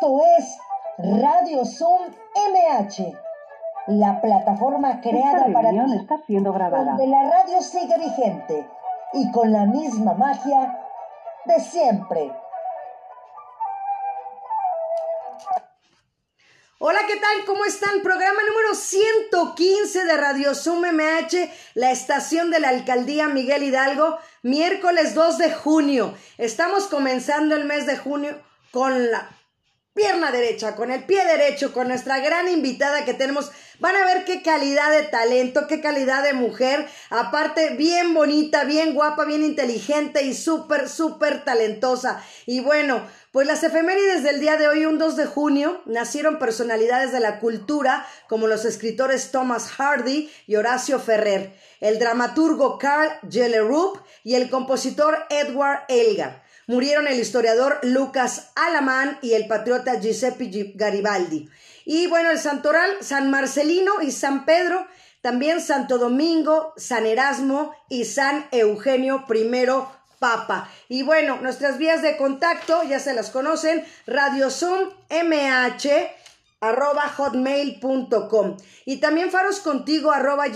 Esto es Radio Zoom MH, la plataforma creada para ti, está siendo grabada. donde la radio sigue vigente y con la misma magia de siempre. Hola, ¿qué tal? ¿Cómo están? Programa número 115 de Radio Zoom MH, la estación de la Alcaldía Miguel Hidalgo, miércoles 2 de junio. Estamos comenzando el mes de junio con la pierna derecha, con el pie derecho, con nuestra gran invitada que tenemos. Van a ver qué calidad de talento, qué calidad de mujer. Aparte, bien bonita, bien guapa, bien inteligente y súper, súper talentosa. Y bueno, pues las efemérides del día de hoy, un 2 de junio, nacieron personalidades de la cultura como los escritores Thomas Hardy y Horacio Ferrer, el dramaturgo Carl Jellerup y el compositor Edward Elgar. Murieron el historiador Lucas Alamán y el patriota Giuseppe Garibaldi. Y bueno, el santoral San Marcelino y San Pedro, también Santo Domingo, San Erasmo y San Eugenio I Papa. Y bueno, nuestras vías de contacto ya se las conocen, Radio Zoom MH arroba hotmail.com y también faroscontigo arroba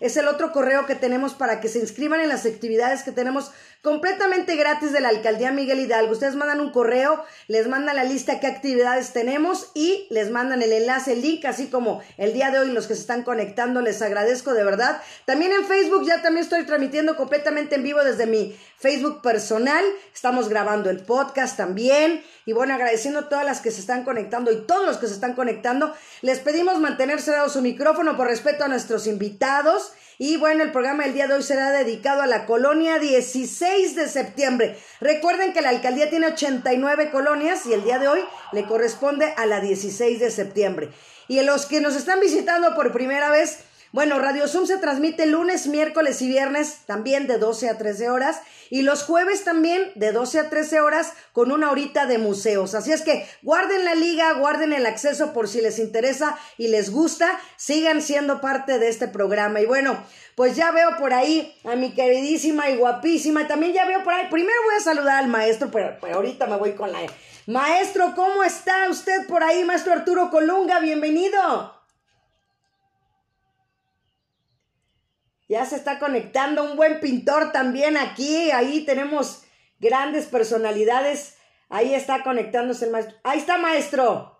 es el otro correo que tenemos para que se inscriban en las actividades que tenemos completamente gratis de la alcaldía Miguel Hidalgo. Ustedes mandan un correo, les mandan la lista qué actividades tenemos y les mandan el enlace, el link, así como el día de hoy los que se están conectando, les agradezco de verdad. También en Facebook ya también estoy transmitiendo completamente en vivo desde mi Facebook personal. Estamos grabando el podcast también. Y bueno, agradeciendo a todas las que se están conectando y todos los que se están conectando. Les pedimos mantener cerrado su micrófono por respeto a nuestros invitados. Y bueno, el programa del día de hoy será dedicado a la colonia 16 de septiembre. Recuerden que la alcaldía tiene 89 colonias y el día de hoy le corresponde a la 16 de septiembre. Y los que nos están visitando por primera vez, bueno, Radio Zoom se transmite lunes, miércoles y viernes también de 12 a 13 horas y los jueves también de 12 a 13 horas con una horita de museos. Así es que guarden la liga, guarden el acceso por si les interesa y les gusta, sigan siendo parte de este programa. Y bueno, pues ya veo por ahí a mi queridísima y guapísima, también ya veo por ahí, primero voy a saludar al maestro, pero, pero ahorita me voy con la... Maestro, ¿cómo está usted por ahí, maestro Arturo Colunga? Bienvenido. Ya se está conectando un buen pintor también aquí. Ahí tenemos grandes personalidades. Ahí está conectándose el maestro. Ahí está, maestro.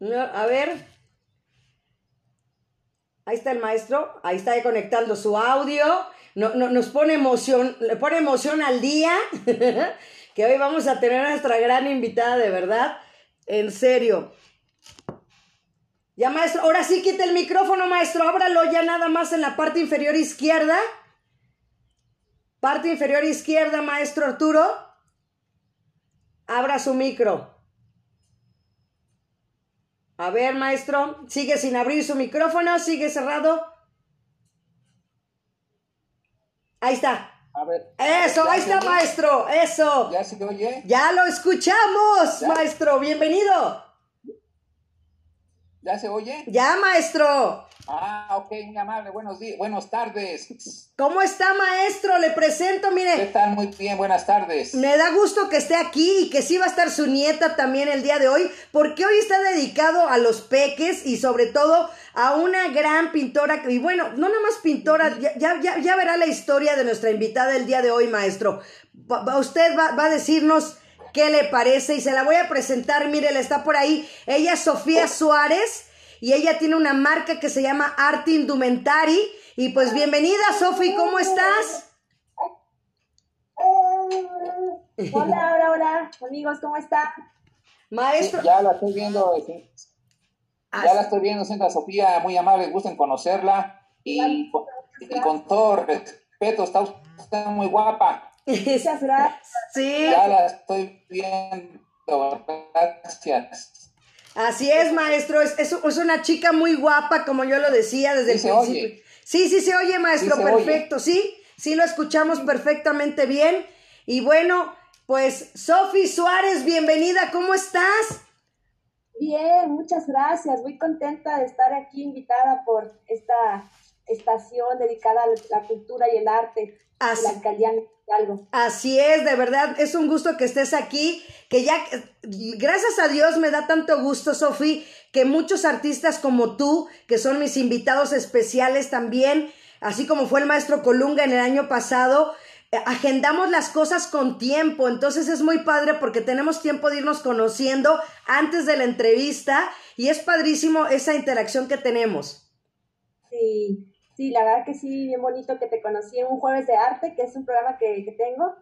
a ver. Ahí está el maestro. Ahí está conectando su audio. No, no, nos pone emoción, le pone emoción al día. que hoy vamos a tener a nuestra gran invitada, de verdad. En serio. Ya, maestro, ahora sí quite el micrófono, maestro. Ábralo ya nada más en la parte inferior izquierda. Parte inferior izquierda, maestro Arturo. Abra su micro. A ver, maestro, sigue sin abrir su micrófono, sigue cerrado. Ahí está. A ver. Eso, ahí está, maestro. Eso. ¿Ya se oye? Ya lo escuchamos, maestro. Bienvenido. ¿Ya se oye? Ya, maestro. Ah, ok, muy amable. Buenos días, buenas tardes. ¿Cómo está, maestro? Le presento, mire. ¿Qué tal? Muy bien, buenas tardes. Me da gusto que esté aquí y que sí va a estar su nieta también el día de hoy, porque hoy está dedicado a los peques y sobre todo a una gran pintora, y bueno, no nada más pintora, ya, ya, ya verá la historia de nuestra invitada el día de hoy, maestro. usted va, va a decirnos qué le parece y se la voy a presentar, mire, está por ahí. Ella es Sofía Suárez y ella tiene una marca que se llama Arte Indumentari. Y pues bienvenida, Sofi, ¿cómo estás? Hola, hola, hola, amigos, ¿cómo están? Maestro. ya la estoy viendo, eh, ya la estoy viendo, sienta Sofía, muy amable, gusto en conocerla y, y con todo respeto, está usted muy guapa. Muchas gracias. Sí. Ya la estoy viendo. Gracias. Así es, maestro. Es, es, es, una chica muy guapa, como yo lo decía desde sí el se principio. Oye. Sí, sí se oye, maestro. Sí se Perfecto. Oye. Sí, sí lo escuchamos perfectamente bien. Y bueno, pues Sofi Suárez, bienvenida. ¿Cómo estás? Bien, muchas gracias. Muy contenta de estar aquí invitada por esta estación dedicada a la cultura y el arte Así, de la alcaldía algo. Así es, de verdad, es un gusto que estés aquí, que ya, gracias a Dios me da tanto gusto, Sofi, que muchos artistas como tú, que son mis invitados especiales también, así como fue el maestro Colunga en el año pasado, eh, agendamos las cosas con tiempo, entonces es muy padre porque tenemos tiempo de irnos conociendo antes de la entrevista y es padrísimo esa interacción que tenemos. Sí, sí, la verdad que sí, bien bonito que te conocí en un jueves de arte, que es un programa que, que tengo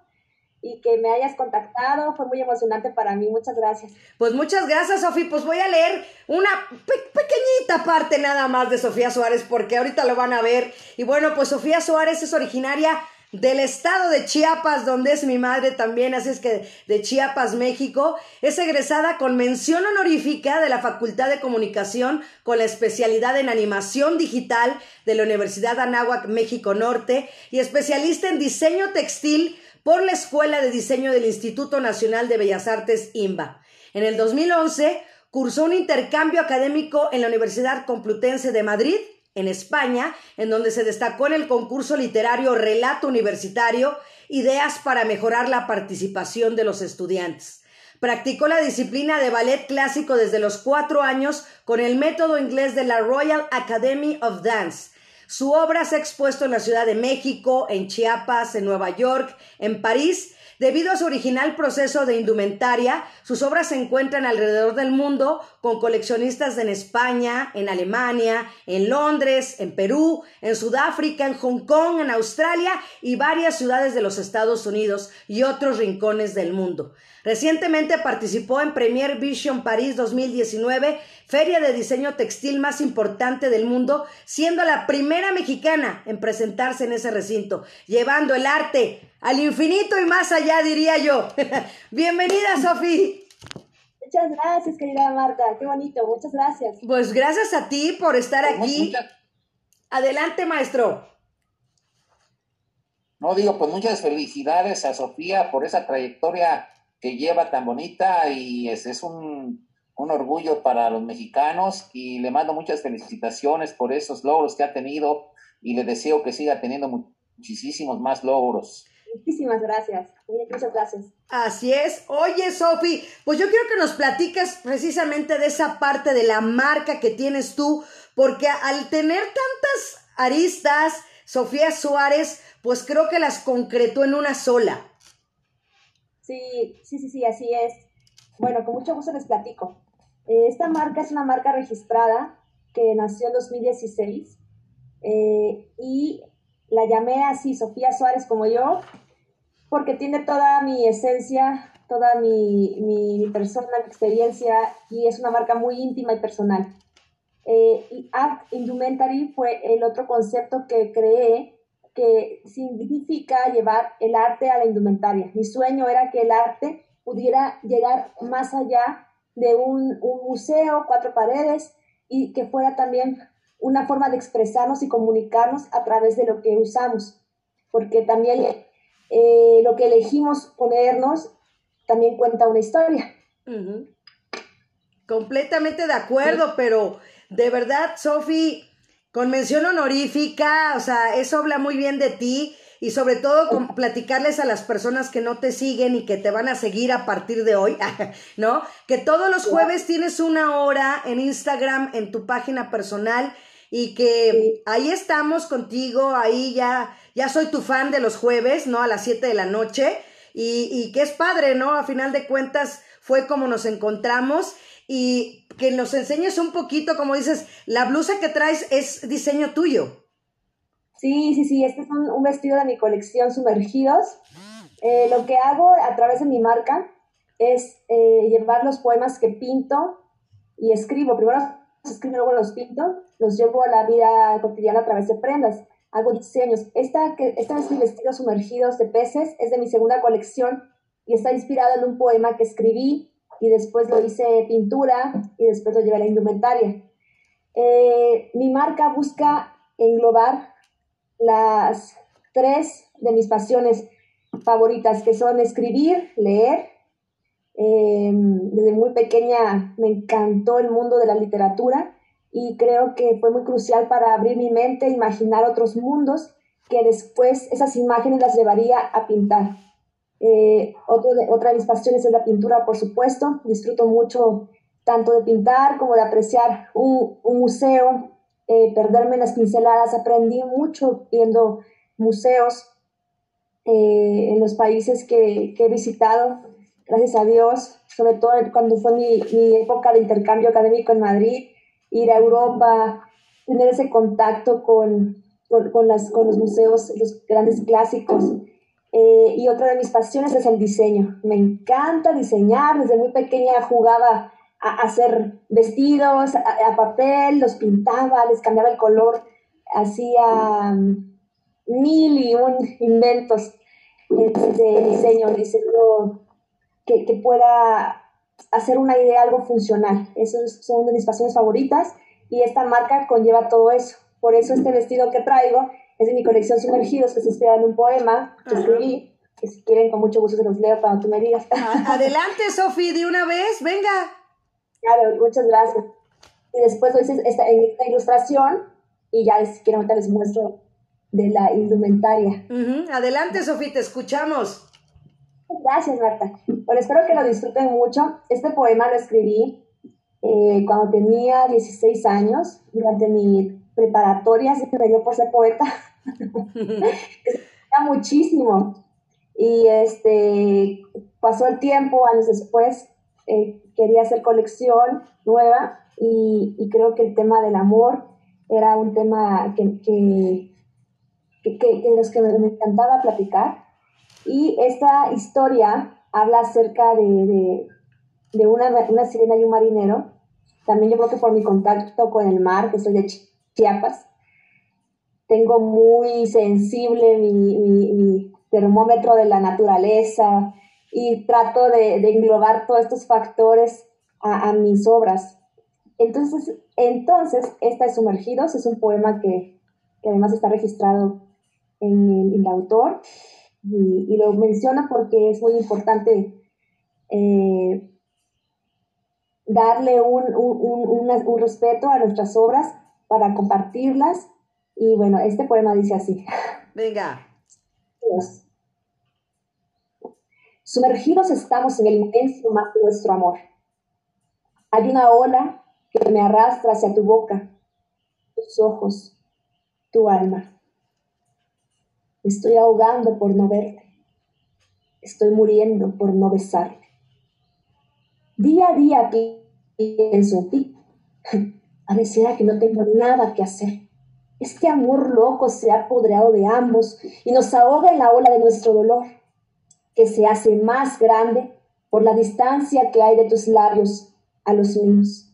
y que me hayas contactado. Fue muy emocionante para mí. Muchas gracias. Pues muchas gracias, Sofía. Pues voy a leer una pequeñita parte nada más de Sofía Suárez porque ahorita lo van a ver. Y bueno, pues Sofía Suárez es originaria del estado de Chiapas, donde es mi madre también, así es que de Chiapas, México. Es egresada con mención honorífica de la Facultad de Comunicación con la especialidad en animación digital de la Universidad Anáhuac, México Norte, y especialista en diseño textil por la Escuela de Diseño del Instituto Nacional de Bellas Artes, IMBA. En el 2011 cursó un intercambio académico en la Universidad Complutense de Madrid, en España, en donde se destacó en el concurso literario Relato Universitario, Ideas para mejorar la participación de los estudiantes. Practicó la disciplina de ballet clásico desde los cuatro años con el método inglés de la Royal Academy of Dance su obra se ha expuesto en la Ciudad de México, en Chiapas, en Nueva York, en París. Debido a su original proceso de indumentaria, sus obras se encuentran alrededor del mundo con coleccionistas en España, en Alemania, en Londres, en Perú, en Sudáfrica, en Hong Kong, en Australia y varias ciudades de los Estados Unidos y otros rincones del mundo. Recientemente participó en Premier Vision París 2019, feria de diseño textil más importante del mundo, siendo la primera mexicana en presentarse en ese recinto, llevando el arte al infinito y más allá, diría yo. Bienvenida, Sofi. Muchas gracias, querida Marta. Qué bonito. Muchas gracias. Pues gracias a ti por estar pues aquí. Adelante, maestro. No digo, pues muchas felicidades a Sofía por esa trayectoria que lleva tan bonita y es, es un, un, orgullo para los mexicanos y le mando muchas felicitaciones por esos logros que ha tenido y le deseo que siga teniendo muchísimos más logros. Muchísimas gracias. Muchas gracias. Así es. Oye, Sofi, pues yo quiero que nos platiques precisamente de esa parte de la marca que tienes tú, porque al tener tantas aristas, Sofía Suárez, pues creo que las concretó en una sola. Sí, sí, sí, sí, así es. Bueno, con mucho gusto les platico. Eh, esta marca es una marca registrada que nació en 2016 eh, y la llamé así, Sofía Suárez como yo, porque tiene toda mi esencia, toda mi, mi, persona, mi experiencia y es una marca muy íntima y personal. Eh, y Art Indumentary fue el otro concepto que creé que significa llevar el arte a la indumentaria. Mi sueño era que el arte pudiera llegar más allá de un, museo, cuatro paredes, y que fuera también una forma de expresarnos y comunicarnos a través de lo que usamos, porque también eh, lo que elegimos ponernos también cuenta una historia. Completamente de acuerdo, pero de verdad, Sofi, con mención honorífica, o sea, eso habla muy bien de ti y sobre todo con platicarles a las personas que no te siguen y que te van a seguir a partir de hoy, ¿no? Que todos los jueves tienes una hora en Instagram, en tu página personal y que ahí estamos contigo, ahí ya, ya soy tu fan de los jueves, ¿no? A las 7 de la noche y, y que es padre, ¿no? A final de cuentas fue como nos encontramos y que nos enseñes un poquito, como dices, la blusa que traes es diseño tuyo. Sí, sí, sí, este es un, vestido de mi colección Sumergidos. Eh, lo que hago a través de mi marca es eh, llevar los poemas que pinto y escribo. Primero los escribo, luego los pinto, los llevo a la vida cotidiana a través de prendas. Hago diseños. Esta, que, este es mi vestido Sumergidos de peces, es de mi segunda colección y está inspirado en un poema que escribí y después lo hice pintura y después lo llevé a la indumentaria. Eh, mi marca busca englobar las tres de mis pasiones favoritas, que son escribir, leer. Em, desde muy pequeña me encantó el mundo de la literatura y creo que fue muy crucial para abrir mi mente, imaginar otros mundos que después esas imágenes las llevaría a pintar. Eh, otra de mis pasiones es la pintura, por supuesto. Disfruto mucho tanto de pintar como de apreciar un, museo, eh, perderme en las pinceladas. Aprendí mucho viendo museos eh, en los países que, he visitado, gracias a Dios, sobre todo cuando fue mi, mi época de intercambio académico en Madrid, ir a Europa, tener ese contacto con, con, las, con los museos, los grandes clásicos. Eh, y otra de mis pasiones es el diseño. Me encanta diseñar. Desde muy pequeña jugaba a hacer vestidos a, papel, los pintaba, les cambiaba el color, hacía mm, mil y un inventos de diseño, diseño que, que pueda hacer una idea algo funcional. Esas son de mis pasiones favoritas y esta marca conlleva todo eso. Por eso este vestido que traigo es de mi colección Sumergidos, que se inspira en un poema que escribí, que si quieren con mucho gusto se los leo que tú me digas. Adelante, Sofi, de una vez, venga. Claro, muchas gracias. Y después lo hice esta, en esta ilustración y ya si quieren ahorita les muestro de la indumentaria. Adelante, Sofi, te escuchamos. Gracias, Marta. Bueno, espero que lo disfruten mucho. Este poema lo escribí eh, cuando tenía 16 años, durante mi preparatoria, se me dio por ser poeta. muchísimo. Y este, pasó el tiempo, años después, eh, quería hacer colección nueva y, creo que el tema del amor era un tema que, que, que, los que me, encantaba platicar. Y esta historia habla acerca de, de, una, una, sirena y un marinero. También yo creo que por mi contacto con el mar, que soy de Chiapas, tengo muy sensible mi, mi termómetro de la naturaleza, y trato de, englobar todos estos factores a, mis obras. Entonces, entonces, esta es Sumergidos, es un poema que, además está registrado en, el autor y, lo menciona porque es muy importante eh, darle un, un, respeto a nuestras obras para compartirlas. Y bueno, este poema dice así. Venga. Sumergidos estamos en el inmenso mar de nuestro amor. Hay una ola que me arrastra hacia tu boca, tus ojos, tu alma. estoy ahogando por no verte. Estoy muriendo por no besarte. Día a día pienso en ti. Pareciera que no tengo nada que hacer. Este amor loco se ha apoderado de ambos y nos ahoga en la ola de nuestro dolor que se hace más grande por la distancia que hay de tus labios a los míos.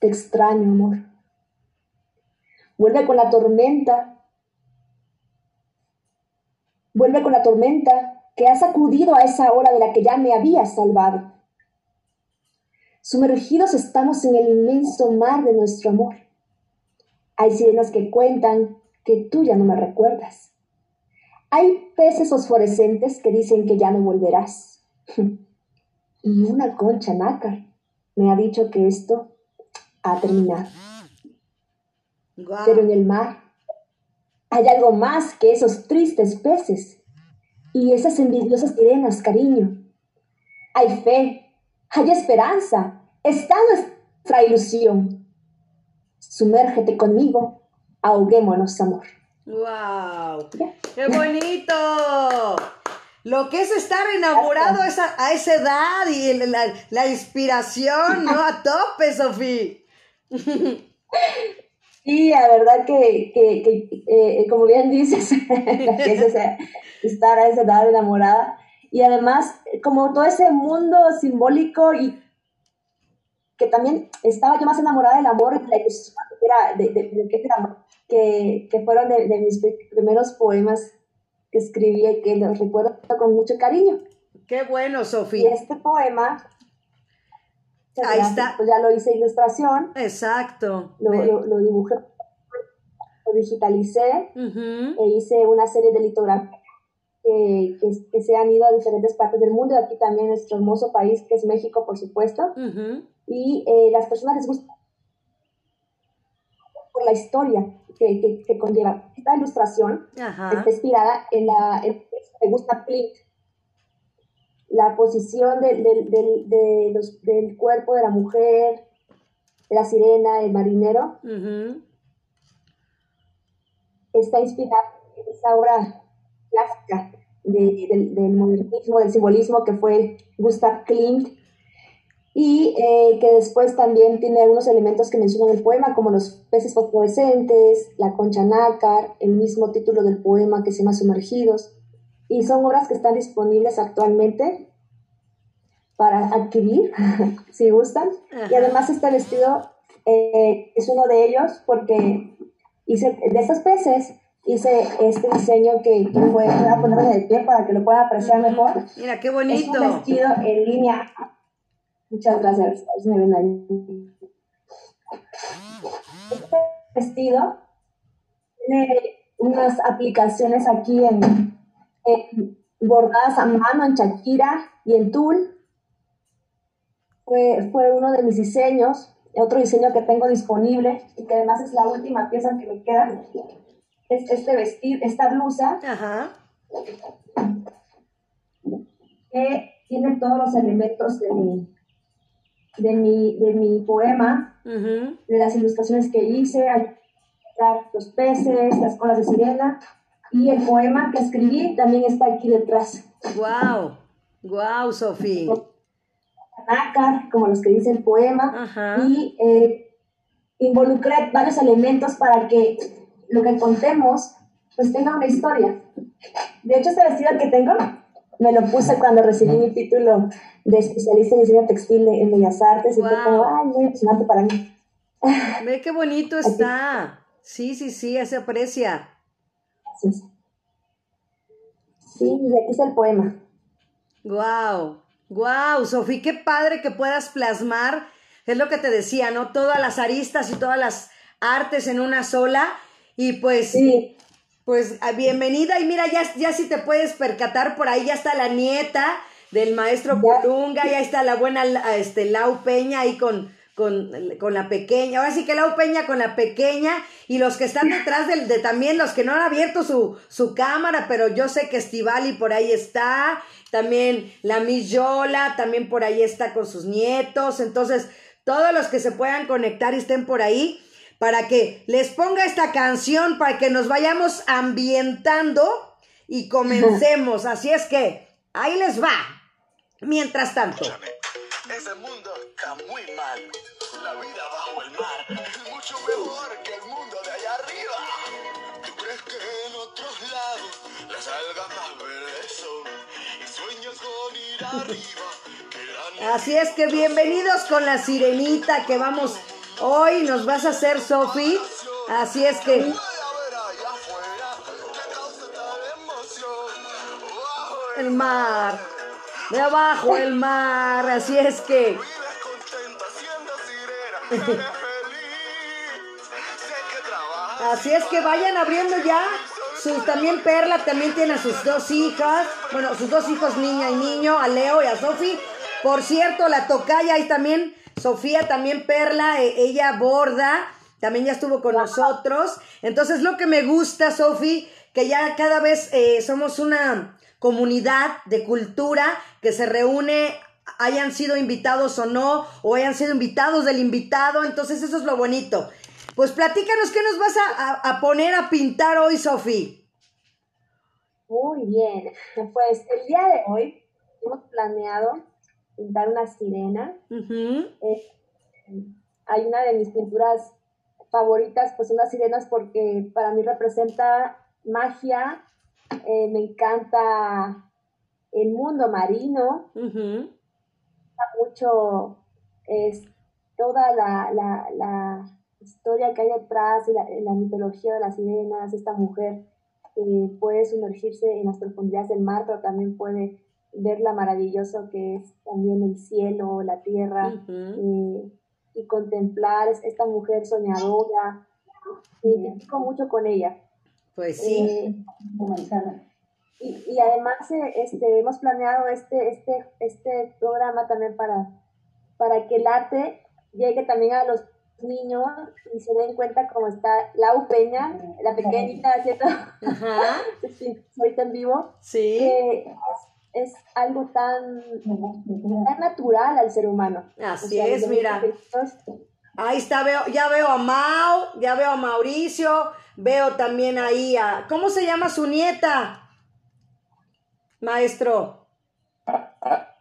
Te extraño, amor. Vuelve con la tormenta. Vuelve con la tormenta que ha sacudido a esa hora de la que ya me había salvado. Sumergidos estamos en el inmenso mar de nuestro amor. Hay sirenas que cuentan que tú ya no me recuerdas hay peces fosforescentes que dicen que ya no volverás. y una concha nácar me ha dicho que esto ha terminado. Pero en el mar hay algo más que esos tristes peces y esas envidiosas sirenas, cariño. Hay fe, hay esperanza, está nuestra ilusión. Sumérgete conmigo, ahoguémonos, amor. ¡Wow! ¡Qué bonito! Lo que es estar enamorado a esa, a esa edad y la, inspiración, ¿no? A tope, Sofía. Sí, la verdad que, eh, como bien dices, es estar a esa edad enamorada. Y además, como todo ese mundo simbólico y que también estaba yo más enamorada del amor y de la ilusión de, de, de, que que, fueron de, mis primeros poemas que escribí y que los recuerdo con mucho cariño. Qué bueno, Sofía. Y este poema, Ahí está. Pues ya lo hice ilustración. Exacto. Lo, lo, dibujé, lo digitalicé e hice una serie de litografías que, que, se han ido a diferentes partes del mundo, aquí también nuestro hermoso país que es México, por supuesto. Y eh, las personas les gusta por la historia que, que, conlleva. Esta ilustración está inspirada en la en, de Gustav Klimt, la posición del, del cuerpo de la mujer, de la sirena, el marinero. Está inspirada en esa obra clásica del modernismo, del simbolismo que fue Gustav Klimt y eh, que después también tiene algunos elementos que mencionan el poema, como los peces fosforescentes, la concha nácar, el mismo título del poema que se llama Sumergidos, y son obras que están disponibles actualmente para adquirir, si gustan, y además este vestido eh, es uno de ellos porque hice, de esos peces hice este diseño que, que fue, voy a ponerlo de pie para que lo puedan apreciar mejor. Mira, qué bonito. Es un vestido en línea Muchas gracias. me ven ahí. Este vestido tiene unas aplicaciones aquí en, bordadas a mano en Shakira y en tul. Fue, fue uno de mis diseños. Otro diseño que tengo disponible y que además es la última pieza que me queda es este vestir, esta blusa. Que tiene todos los elementos de mi, de mi, de mi poema, de las ilustraciones que hice, los peces, las colas de sirena, y el poema que escribí también está aquí detrás. ¡Wow! ¡Wow, Sofía! como los que dice el poema, y eh, involucré varios elementos para que lo que contemos pues tenga una historia. De hecho, este vestido que tengo me lo puse cuando recibí mi título de especialista en diseño textil en Bellas Artes y fue como, ay, muy emocionante para mí. Ve qué bonito está. Sí, sí, sí, se aprecia. Sí, sí y aquí está el poema. Wow, wow, Sofía, qué padre que puedas plasmar, es lo que te decía, ¿no? Todas las aristas y todas las artes en una sola. Y pues sí. Pues ah, bienvenida. Y mira, ya, ya si te puedes percatar, por ahí ya está la nieta del maestro Colunga, ya está la buena este, Lau Peña ahí con, con, la pequeña, ahora sí que Lau Peña con la pequeña y los que están detrás de, de también los que no han abierto su, su cámara, pero yo sé que Estivali por ahí está, también la Miss Yola, también por ahí está con sus nietos, entonces todos los que se puedan conectar y estén por ahí, para que les ponga esta canción, para que nos vayamos ambientando y comencemos. Así es que ahí les va. Mientras tanto. Ese mundo está muy mal. La vida bajo el mar es mucho mejor que el mundo de allá arriba. ¿Tú crees que en otros lados las algas más verdes son? Y sueños con ir arriba. Así es que bienvenidos con la sirenita que vamos Hoy nos vas a hacer, Sofi. Así es que. El mar. De abajo el mar. Así es que. Así es que vayan abriendo ya. Sus, también Perla también tiene a sus dos hijas. Bueno, sus dos hijos, niña y niño, a Leo y a Sofi. Por cierto, la tocaya ahí también Sofía también Perla, e, ella borda, también ya estuvo con nosotros. Entonces lo que me gusta, Sofi, que ya cada vez eh, somos una comunidad de cultura que se reúne hayan sido invitados o no, o hayan sido invitados del invitado, entonces eso es lo bonito. Pues platícanos qué nos vas a, poner a pintar hoy, Sofi. Muy bien, pues el día de hoy hemos planeado pintar una sirena. hay una de mis pinturas favoritas, pues son las sirenas porque para mí representa magia, eh, me encanta el mundo marino, mucho es toda la, la, la, historia que hay detrás, la, la mitología de las sirenas, esta mujer puede sumergirse en las profundidades del mar, pero también puede ver la maravilloso que es también el cielo, la tierra, eh, y contemplar esta mujer soñadora. Me identifico mucho con ella. Pues sí. Eh, y, y, además eh, este, hemos planeado este, este, este programa también para, para que el arte llegue también a los niños y se den cuenta cómo está Lau Peña, la pequeñita haciendo ahorita en vivo, sí. Es, algo tan, tan natural al ser humano. Así es, mira. Ahí está, veo, ya veo a Mau, ya veo a Mauricio, veo también ahí a... ¿Cómo se llama su nieta? Maestro. Ah, ah,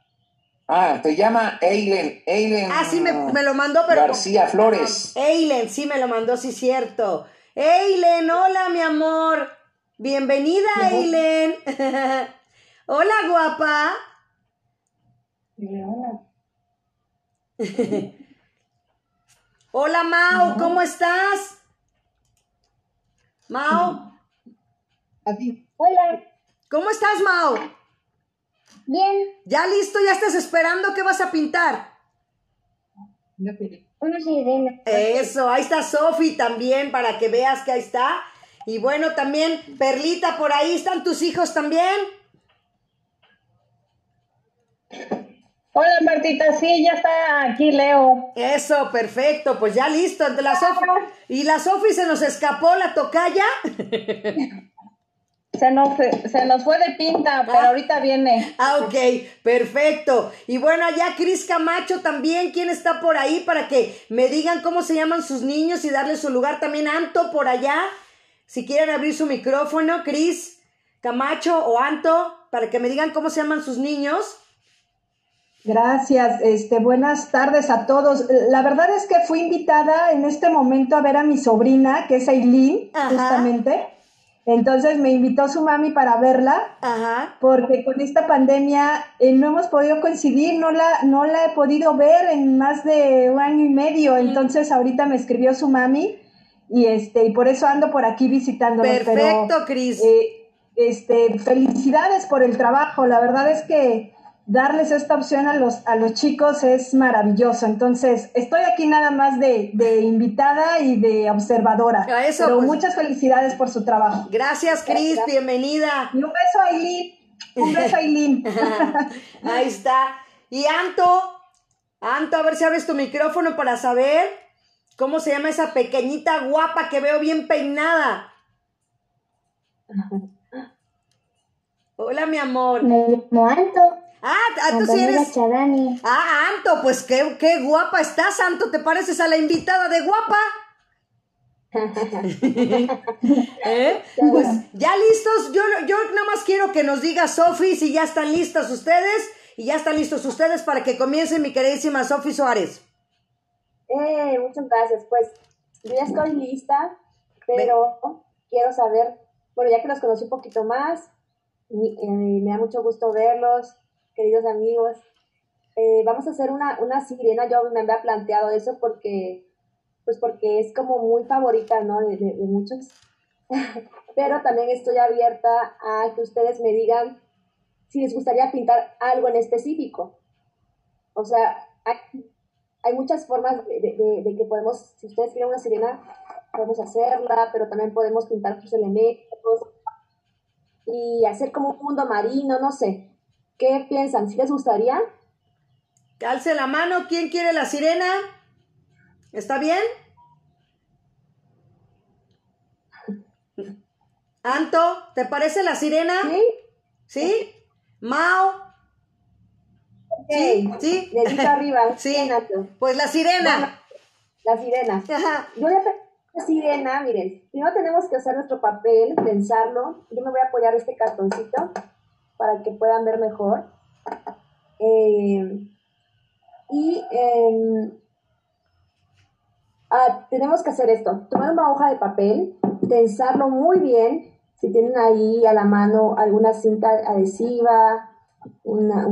Ah, te llama Eilen. Eilen ah, sí, me, lo mandó, pero. García Flores. Eilen, sí, me lo mandó, sí, cierto. Eilen, hola, mi amor. Bienvenida, Eilen. hola, guapa. Hola. hola, Mau, ¿cómo estás? Mau. Hola. ¿Cómo estás, Mau? Bien. ¿Ya listo? ¿Ya estás esperando? ¿Qué vas a pintar? Una sirena. Eso, ahí está Sofi también para que veas que ahí está. Y bueno, también Perlita, por ahí están tus hijos también. Hola Martita, sí, ya está aquí Leo. Eso, perfecto, pues ya listo. La Sofi, y la Sofi se nos escapó la tocaya. Se nos, se nos fue de pinta, pero ah. ahorita viene. Ah, ok, perfecto. Y bueno, allá Cris Camacho también, ¿quién está por ahí para que me digan cómo se llaman sus niños y darle su lugar? También Anto por allá, si quieren abrir su micrófono, Cris Camacho o Anto, para que me digan cómo se llaman sus niños. Gracias, este, buenas tardes a todos. La verdad es que fui invitada en este momento a ver a mi sobrina, que es Aileen, justamente. Entonces me invitó su mami para verla, porque con esta pandemia eh, no hemos podido coincidir, no la, no la he podido ver en más de un año y medio, entonces ahorita me escribió su mami y este y por eso ando por aquí visitando. Perfecto, Cris. Eh, este, felicidades por el trabajo, la verdad es que darles esta opción a los, a los chicos es maravilloso. Entonces, estoy aquí nada más de, invitada y de observadora. pero pues. muchas felicidades por su trabajo. Gracias, Cris, bienvenida. Y un beso a Aileen. Un beso a Aileen. Ahí está. Y Anto, Anto, a ver si abres tu micrófono para saber cómo se llama esa pequeñita guapa que veo bien peinada. Hola, mi amor. Me llamo Anto. Ah, tú sí eres. Ah, Anto, pues qué, qué guapa estás, Anto. ¿Te pareces a la invitada de guapa? ¿Eh? Pues ya listos. Yo, yo nada más quiero que nos diga Sofi si ya están listas ustedes y ya están listos ustedes para que comience mi queridísima Sofi Suárez. Eh, muchas gracias. Pues yo ya estoy lista, pero quiero saber, bueno, ya que los conocí un poquito más, eh, me da mucho gusto verlos, queridos amigos. Eh, vamos a hacer una, una sirena, yo me había planteado eso porque, pues porque es como muy favorita, ¿no? De, de, muchos. Pero también estoy abierta a que ustedes me digan si les gustaría pintar algo en específico. O sea, hay, hay muchas formas de, de, que podemos, si ustedes quieren una sirena, podemos hacerla, pero también podemos pintar sus elementos y hacer como un mundo marino, no sé. ¿Qué piensan? ¿Si les gustaría? Calce la mano, ¿quién quiere la sirena? ¿Está bien? Anto, ¿te parece la sirena? Sí. ¿Sí? Mao. Sí, sí. Dedito arriba. Sí. Pues la sirena. la sirena. Yo voy a hacer la sirena, miren, primero tenemos que hacer nuestro papel, pensarlo. Yo me voy a apoyar este cartoncito para que puedan ver mejor. Eh, y em, ah, tenemos que hacer esto, tomar una hoja de papel, tensarlo muy bien, si tienen ahí a la mano alguna cinta adhesiva, una,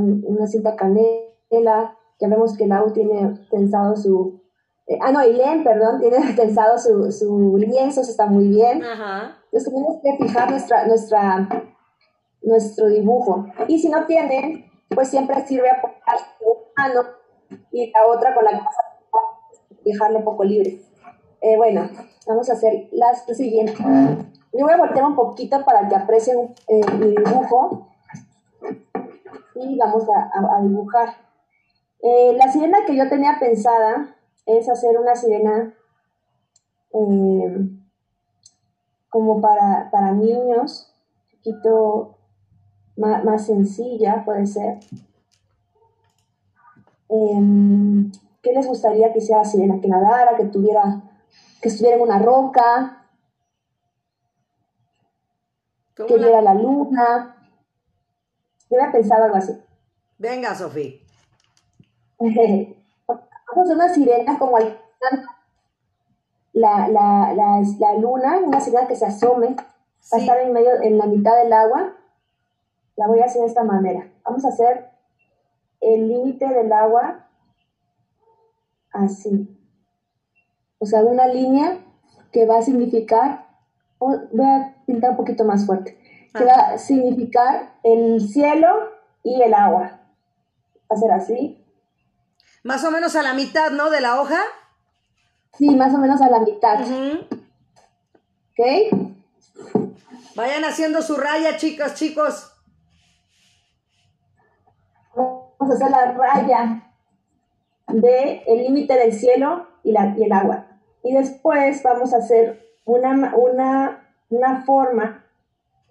cinta canela, ya vemos que Lau tiene tensado su... Eh, ah, no, Ilén, perdón, tiene tensado su, su lienzo, eso está muy bien. Entonces tenemos que fijar nuestra, nuestra nuestro dibujo. Y si no tienen, pues siempre sirve apoyar una mano y la otra con la casa dejarlo un poco libre. Eh, bueno, vamos a hacer las, lo siguiente. Yo voy a voltear un poquito para que aprecien eh, mi dibujo y vamos a, dibujar. Eh, la sirena que yo tenía pensada es hacer una sirena como para, para niños, un poquito más, más sencilla puede ser. Em, ¿Qué les gustaría que hiciera sirena? Que nadara, que tuviera, que estuviera en una roca, que la- viera la luna. Yo había pensado algo así. Venga, Sofía. Vamos a una sirena como al la, la, la, la luna, una sirena que se asome, va a Sí. estar en medio, en la mitad del agua. La voy a hacer de esta manera. Vamos a hacer el límite del agua así. O sea, una línea que va a significar, voy a pintar un poquito más fuerte, que va a significar el cielo y el agua. Va a ser así. Más o menos a la mitad, ¿no? De la hoja. Sí, más o menos a la mitad. Ujú. ¿Ok? Vayan haciendo su raya, chicas, chicos. Vamos a hacer la raya de el límite del cielo y, la, y el agua. Y después vamos a hacer una, una, una forma,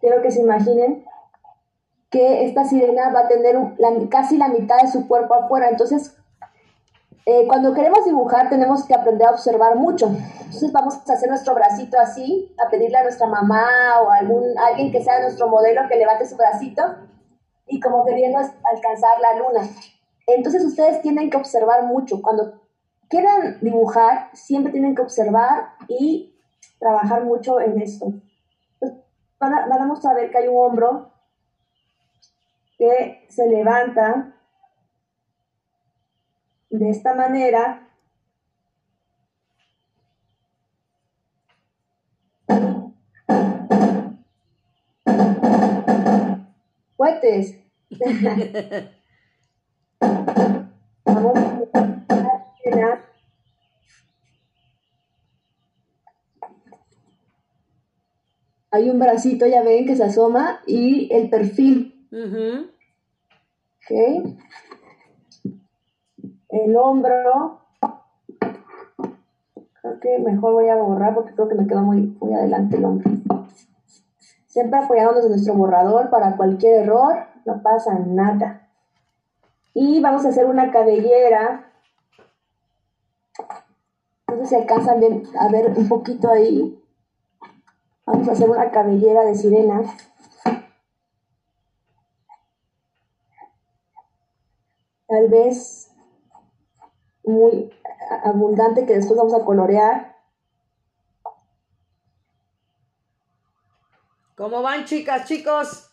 quiero que se imaginen, que esta sirena va a tener la- casi la mitad de su cuerpo afuera. Entonces, eh, cuando queremos dibujar tenemos que aprender a observar mucho. Entonces vamos a hacer nuestro bracito así, a pedirle a nuestra mamá o a algún, a alguien que sea nuestro modelo que levante su bracito y como queriendo alcanzar la luna. Entonces ustedes tienen que observar mucho. Cuando quieran dibujar, siempre tienen que observar y trabajar mucho en esto. Pues, van a- a ver que hay un hombro que se levanta de esta manera. Cohetes. Vamos a llenar. Hay un bracito, ya ven, que se asoma y el perfil, Ujú. ¿ok? El hombro. Creo que mejor voy a borrar porque creo que me quedó muy, muy adelante el hombro. Siempre apoyándonos en nuestro borrador para cualquier error, no pasa nada. Y vamos a hacer una cabellera. No sé si alcanzan a ver un poquito ahí. Vamos a hacer una cabellera de sirena. Tal vez muy abundante que después vamos a colorear. ¿Cómo van, chicas, chicos?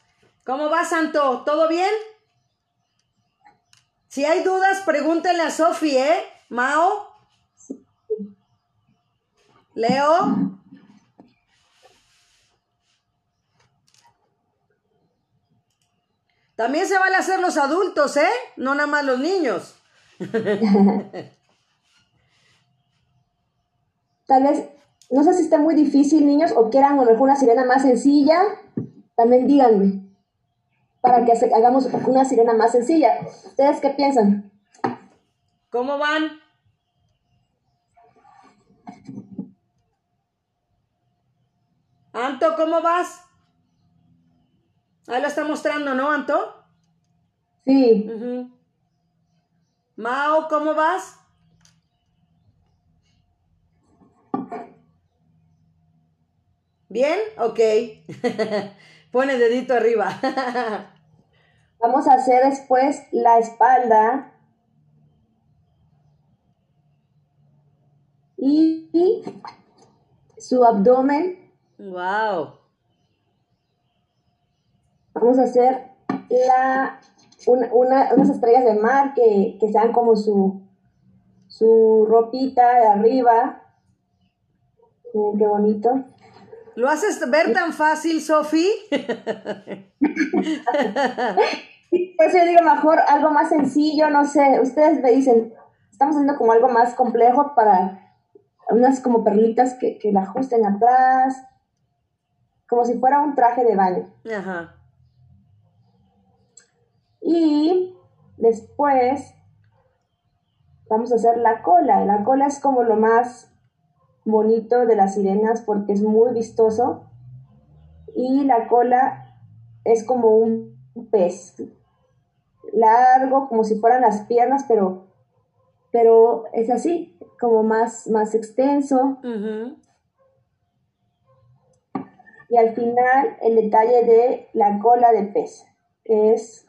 ¿Cómo va, Santo? ¿Todo bien? Si hay dudas, pregúntenle a Sofi, ¿eh? Mao. Leo. También se vale hacer los adultos, ¿eh? No nada más los niños. Tal vez, no sé si está muy difícil, niños, o quieran a lo mejor una sirena más sencilla. También díganme. Para que hagamos una sirena más sencilla. ¿Ustedes qué piensan? ¿Cómo van? Anto, ¿cómo vas? Ahí lo está mostrando, ¿no, Anto? Sí. Mao, ¿cómo vas? ¿Bien? Ok. Pone dedito arriba. Vamos a hacer después la espalda. Y, y su abdomen. wow. Vamos a hacer la, una, una- unas estrellas de mar que, que sean como su, su ropita de arriba. Qué bonito. ¿Lo haces ver tan fácil, Sofi? Eso yo digo mejor algo más sencillo, no sé, ustedes me dicen, estamos haciendo como algo más complejo para unas como perlitas que, que la ajusten atrás, como si fuera un traje de baño. Ajá. Y después vamos a hacer la cola. La cola es como lo más bonito de las sirenas porque es muy vistoso y la cola es como un pez largo como si fueran las piernas pero pero es así como más más extenso. Y al final el detalle de la cola de pez. Que es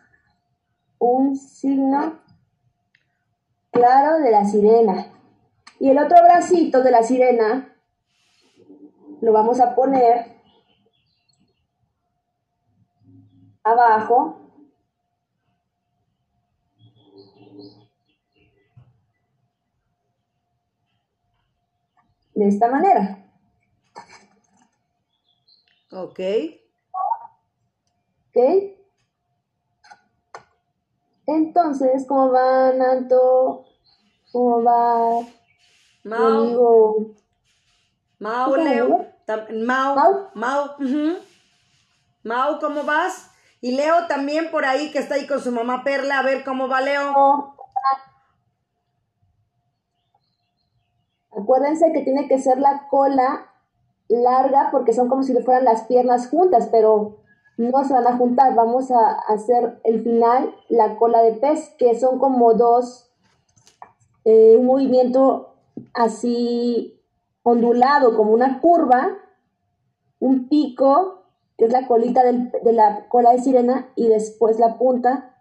un signo claro de la sirena. Y el otro bracito de la sirena lo vamos a poner abajo. De esta manera. Ok. Ok. Entonces, ¿cómo va, Nanto? ¿Cómo va? Mau. Mau, Leo. Mau. Mau. Mau, ¿cómo vas? Y Leo también por ahí que está ahí con su mamá Perla. A ver cómo va Leo. Acuérdense que tiene que ser la cola larga porque son como si le fueran las piernas juntas, pero no se van a juntar. Vamos a hacer el final la cola de pez, que son como dos, eh, un movimiento así ondulado, como una curva, un pico, que es la colita de la cola de sirena, y después la punta,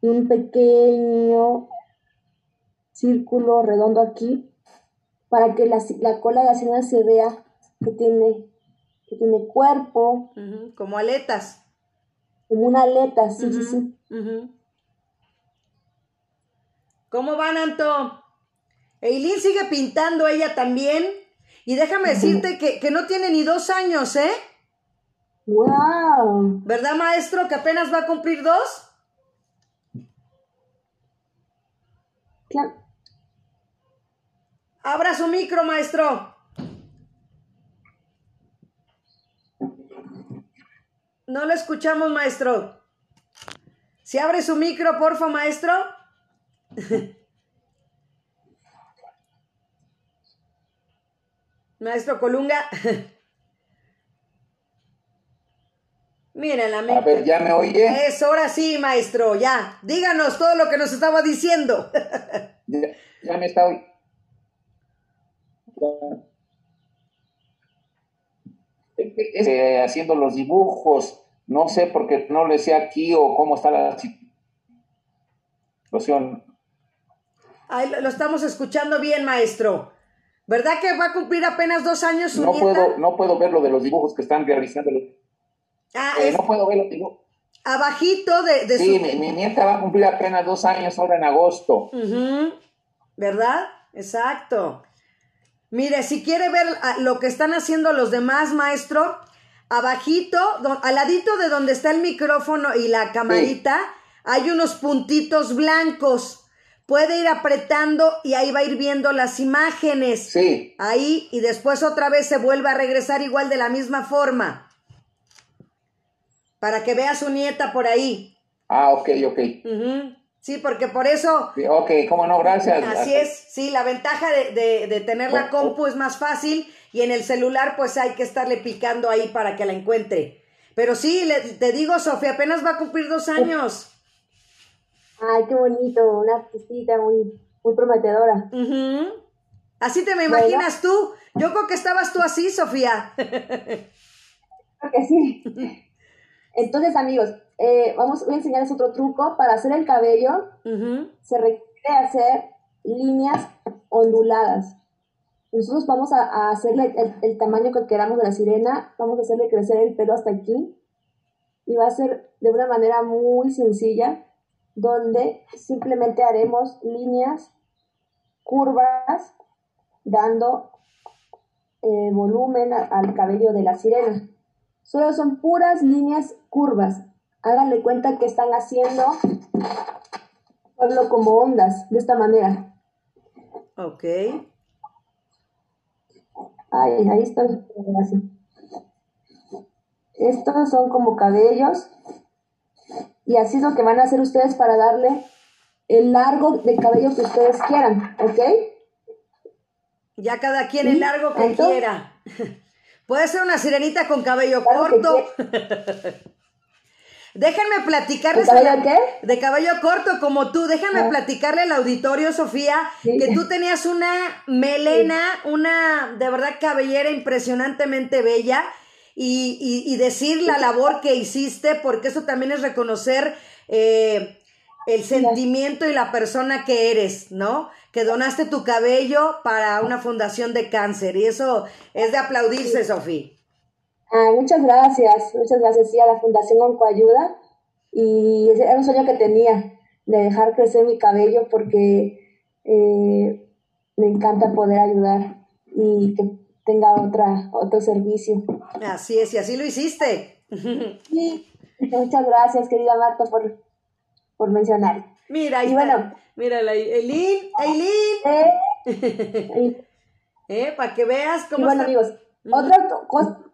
y un pequeño círculo redondo aquí, para que la, cola de la sirena se vea que tiene, que tiene cuerpo. como aletas. Como una aleta, sí, sí, sí. ¿Cómo van, Anto? Eileen sigue pintando ella también. Y déjame decirte que, que, no tiene ni dos años, ¿eh? ¡Wow! ¿Verdad, maestro, que apenas va a cumplir dos? Claro. Abra su micro, maestro. No lo escuchamos, maestro. Si abre su micro, porfa, maestro. Maestro Colunga. Miren la A ver, ¿ya me oye? Es ahora sí, maestro, ya. Díganos todo lo que nos estaba diciendo. ya, me está oyendo. Eh, haciendo los dibujos, no sé por qué no le sé aquí o cómo está la situación. Ahí lo estamos escuchando bien, maestro. ¿Verdad que va a cumplir apenas dos años su no Puedo, no puedo ver lo de los dibujos que están realizando. Ah, eh, No puedo ver los dibujos. Abajito de, de sí, mi, nieta va a cumplir apenas dos años ahora en agosto. ¿Verdad? Exacto. Mire, si quiere ver lo que están haciendo los demás, maestro, abajito, al ladito de donde está el micrófono y la camarita, hay unos puntitos blancos puede ir apretando y ahí va a ir viendo las imágenes. Sí. Ahí y después otra vez se vuelve a regresar igual de la misma forma. Para que vea a su nieta por ahí. Ah, ok, ok. Sí, porque por eso... ok, cómo no, gracias. Así es, sí, la ventaja de, de, tener la compu es más fácil y en el celular pues hay que estarle picando ahí para que la encuentre. Pero sí, le, te digo, Sofía, apenas va a cumplir dos años. Ay, qué bonito, una artistita muy, muy prometedora. Así te me imaginas tú. Yo creo que estabas tú así, Sofía. creo que sí. Entonces, amigos, eh, vamos, voy a enseñarles otro truco. Para hacer el cabello, se requiere hacer líneas onduladas. Nosotros vamos a, hacerle el, el, tamaño que queramos de la sirena, vamos a hacerle crecer el pelo hasta aquí. Y va a ser de una manera muy sencilla donde simplemente haremos líneas curvas dando eh, volumen al cabello de la sirena. Solo son puras líneas curvas. Háganle cuenta que están haciendo como ondas, de esta manera. Ok. Ahí, ahí está. Estos son como cabellos y así es lo que van a hacer ustedes para darle el largo de cabello que ustedes quieran, ¿ok? Ya cada quien el largo que quiera. Puede ser una sirenita con cabello corto. Déjenme platicarles. ¿De cabello qué? De cabello corto como tú. Déjenme ah. platicarle al auditorio, Sofía, que tú tenías una melena, una de verdad cabellera impresionantemente bella. Y, y, decir la labor que hiciste, porque eso también es reconocer eh, el sentimiento y la persona que eres, ¿no? Que donaste tu cabello para una fundación de cáncer y eso es de aplaudirse, Sofía. Ah, muchas gracias, muchas gracias sí, a la Fundación Oncoayuda y era un sueño que tenía de dejar crecer mi cabello porque eh, me encanta poder ayudar y que tenga otra, otro servicio. Así es, y así lo hiciste. Sí, muchas gracias, querida Marta, por, por mencionar. Mira, ahí bueno, mira, Eileen, Eileen. Eh, eh, para que veas cómo. Y bueno, amigos, otra cosa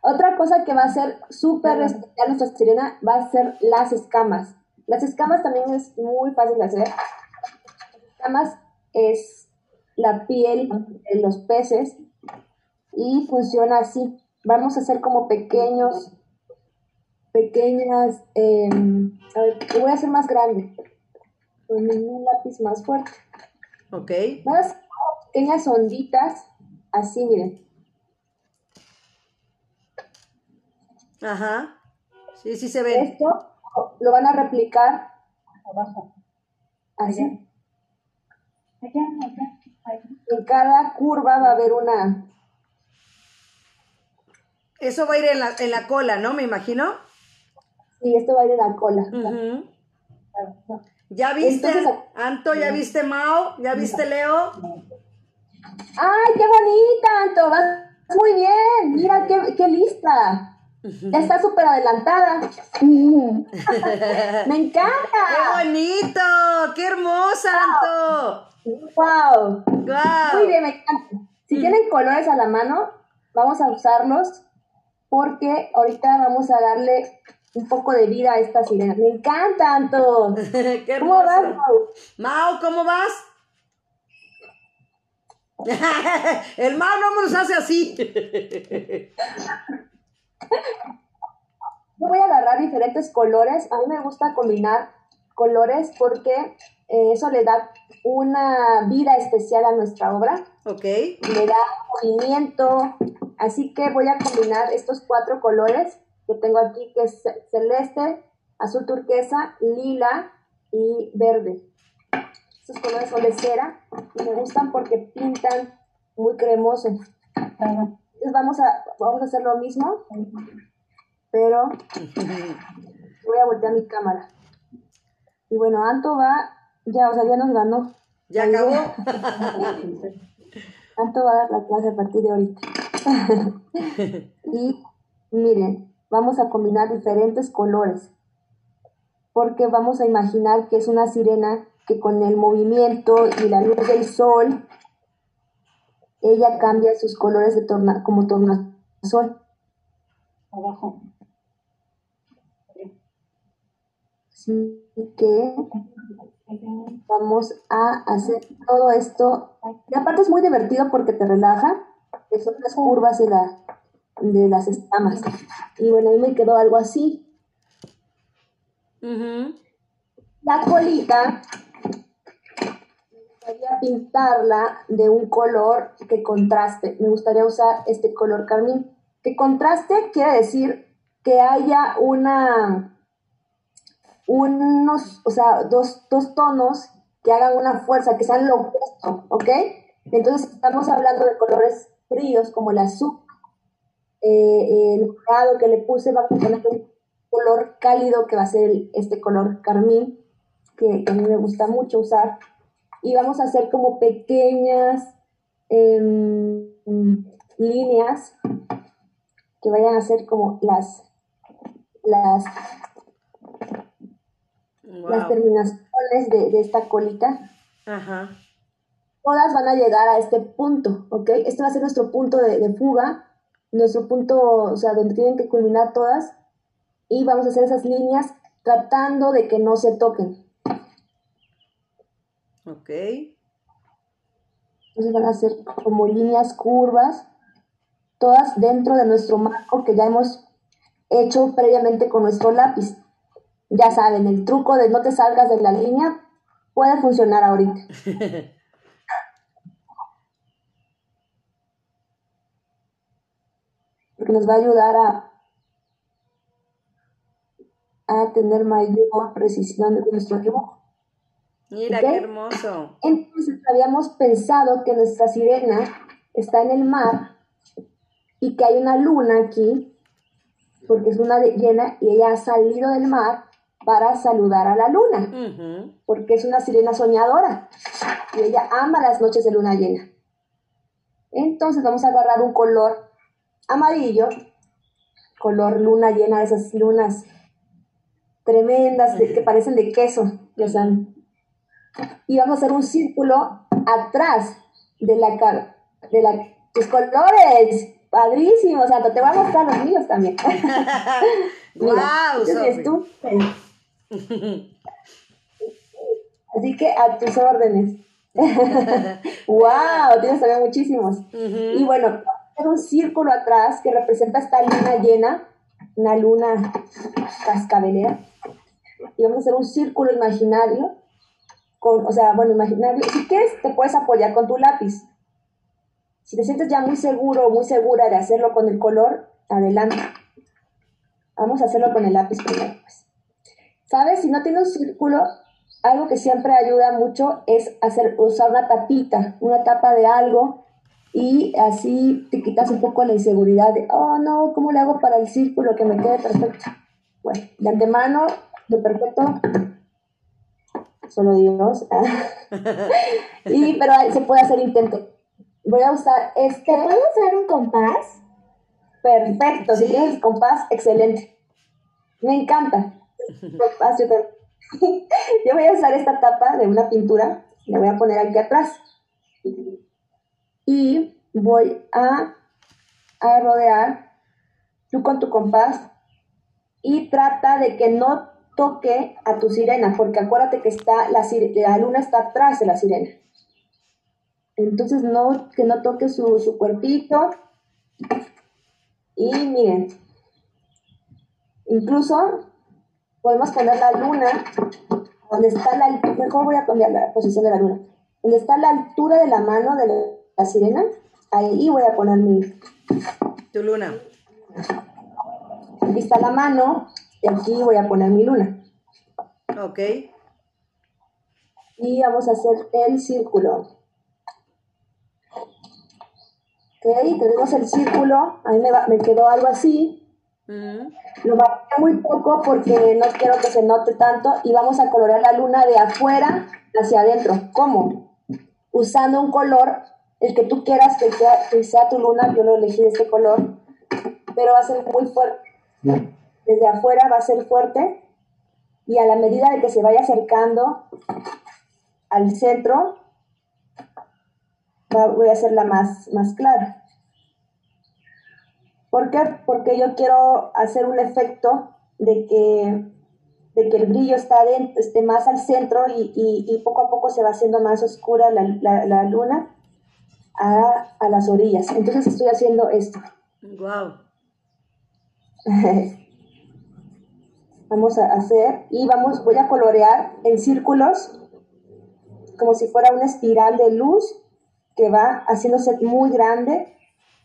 otra cosa que va a ser súper especial nuestra sirena va a ser las escamas. Las escamas también es muy fácil de hacer. Las escamas es la piel de los peces y funciona así. Vamos a hacer como pequeños, pequeñas, em, a ver, lo voy a hacer más grande, con un lápiz más fuerte. Ok. Más pequeñas onditas, así, miren Ajá. Sí, sí se ve. Esto lo van a replicar abajo. Así. En cada curva va a haber una. Eso va a ir en la, en la cola, ¿no? Me imagino. Sí, esto va a ir en la cola. ¿Ya viste, Anto? ¿Ya viste Mao? ¿Ya viste Leo? ¡Ay, qué bonita, Anto! Vas muy bien. Mira, qué, qué lista. Ya está súper adelantada. Me encanta. ¡Qué bonito! ¡Qué hermosa, Anto! Wow. Muy bien, me encanta. Si mm. tienen colores a la mano, vamos a usarlos porque ahorita vamos a darle un poco de vida a esta sirena. Me encanta, Anto. ¡Qué ¿Cómo vas, Mau? Mau, ¿cómo vas? El Mau no nos hace así. Voy a agarrar diferentes colores. A mí me gusta combinar colores porque eh, eso le da una vida especial a nuestra obra. Ok. Le da movimiento. Así que voy a combinar estos cuatro colores que tengo aquí, que es celeste, azul turquesa, lila y verde. Estos colores son de cera y me gustan porque pintan muy cremoso. Entonces vamos a, vamos a hacer lo mismo pero voy a voltear mi cámara. Y bueno, Anto va, ya, o sea, ya nos ganó. ¿Ya acabó? Anto va a dar la clase a partir de ahorita. y miren, vamos a combinar diferentes colores. Porque vamos a imaginar que es una sirena que con el movimiento y la luz del sol, ella cambia sus colores de torna, como tornasol. Abajo. Así que vamos a hacer todo esto. Y aparte es muy divertido porque te relaja, que son las curvas de, la, de las escamas. Y bueno, a mí me quedó algo así. La colita, gustaría pintarla de un color que contraste. Me gustaría usar este color carmín. Que contraste quiere decir que haya una unos, o sea, dos, dos tonos que hagan una fuerza, que sean lo opuesto, ¿ok? Entonces estamos hablando de colores fríos como el azul, eh, el morado que le puse va a poner un color cálido que va a ser este color carmín, que, a mí me gusta mucho usar. Y vamos a hacer como pequeñas em, líneas que vayan a ser como las, las las terminaciones de, esta colita, Ajá. todas van a llegar a este punto, ¿ok? Este va a ser nuestro punto de, fuga, nuestro punto, o sea, donde tienen que culminar todas, y vamos a hacer esas líneas tratando de que no se toquen. Ok. Entonces van a ser como líneas curvas, todas dentro de nuestro marco que ya hemos hecho previamente con nuestro lápiz. Ya saben, el truco de no te salgas de la línea puede funcionar ahorita. Porque nos va a ayudar a, a tener mayor precisión de nuestro dibujo. Mira, qué hermoso. Entonces habíamos pensado que nuestra sirena está en el mar y que hay una luna aquí, porque es luna llena y ella ha salido del mar para saludar a la luna, porque es una sirena soñadora y ella ama las noches de luna llena. Entonces vamos a agarrar un color amarillo, color luna llena, de esas lunas tremendas que parecen de queso, ya saben. Y vamos a hacer un círculo atrás de la de la tus colores. Padrísimo, Santo. Te voy a mostrar los míos también. wow, tú. Así que a tus órdenes. wow, tienes también muchísimos. Y bueno, hacer un círculo atrás que representa esta luna llena, una luna cascabelera. Y vamos a hacer un círculo imaginario, con, o sea, bueno. Si quieres, te puedes apoyar con tu lápiz. Si te sientes ya muy seguro o muy segura de hacerlo con el color, adelante. Vamos a hacerlo con el lápiz primero. Pues. ¿Sabes? Si no tienes un círculo, algo que siempre ayuda mucho es hacer, usar una tapita, una tapa de algo y así te quitas un poco la inseguridad de, oh no, ¿cómo le hago para el círculo que me quede perfecto? Bueno, de antemano, de perfecto, solo Dios. y, pero se puede hacer intento. Voy a usar este. ¿Te puedo usar un compás? Perfecto, si tienes compás, excelente. Me encanta. Yo, yo voy a usar esta tapa de una pintura, la voy a poner aquí atrás. Y voy a, a rodear tú con tu compás y trata de que no toque a tu sirena, porque acuérdate que está la, la luna está atrás de la sirena. Entonces, no, que no toque su, su cuerpito. Y miren, incluso podemos poner la luna donde está la altura, mejor voy a cambiar la posición de la luna, donde está la altura de la mano de la, sirena, ahí voy a poner mi... Tu luna. Aquí está la mano y aquí voy a poner mi luna. Ok. Y vamos a hacer el círculo. Ok, tenemos el círculo, a mí me, me quedó algo así. Lo marqué muy poco porque no quiero que se note tanto y vamos a colorear la luna de afuera hacia adentro. ¿Cómo? Usando un color, el que tú quieras que sea, que sea tu luna, yo lo elegí de este color, pero va a ser muy fuerte. Desde afuera va a ser fuerte y a la medida de que se vaya acercando al centro, voy a hacerla más, más clara. ¿Por qué? Porque yo quiero hacer un efecto de que, de que el brillo está dentro, esté más al centro y, poco a poco se va haciendo más oscura la, luna a, a, las orillas. Entonces estoy haciendo esto. Wow. vamos a hacer y vamos, voy a colorear en círculos como si fuera una espiral de luz que va haciéndose muy grande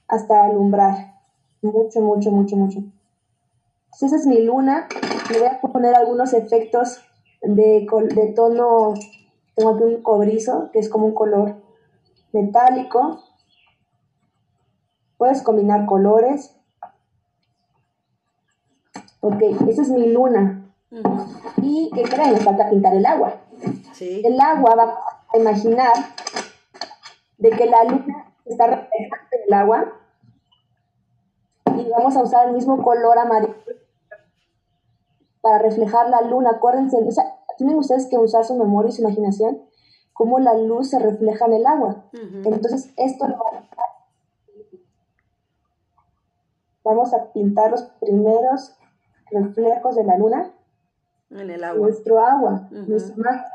hasta alumbrar. Mucho, mucho, mucho, mucho. Entonces esa es mi luna. Le voy a poner algunos efectos de, de tono, tengo aquí un cobrizo, que es como un color metálico. Puedes combinar colores. Ok, esa es mi luna. ¿Y qué creen? Me falta pintar el agua. El agua va a imaginar de que la luna está reflejando en el agua y vamos a usar el mismo color amarillo para reflejar la luna. Acuérdense, o sea, tienen ustedes que usar su memoria y su imaginación, cómo la luz se refleja en el agua. Entonces, esto lo vamos a pintar los primeros reflejos de la luna en el agua. Nuestro agua, nuestro mar,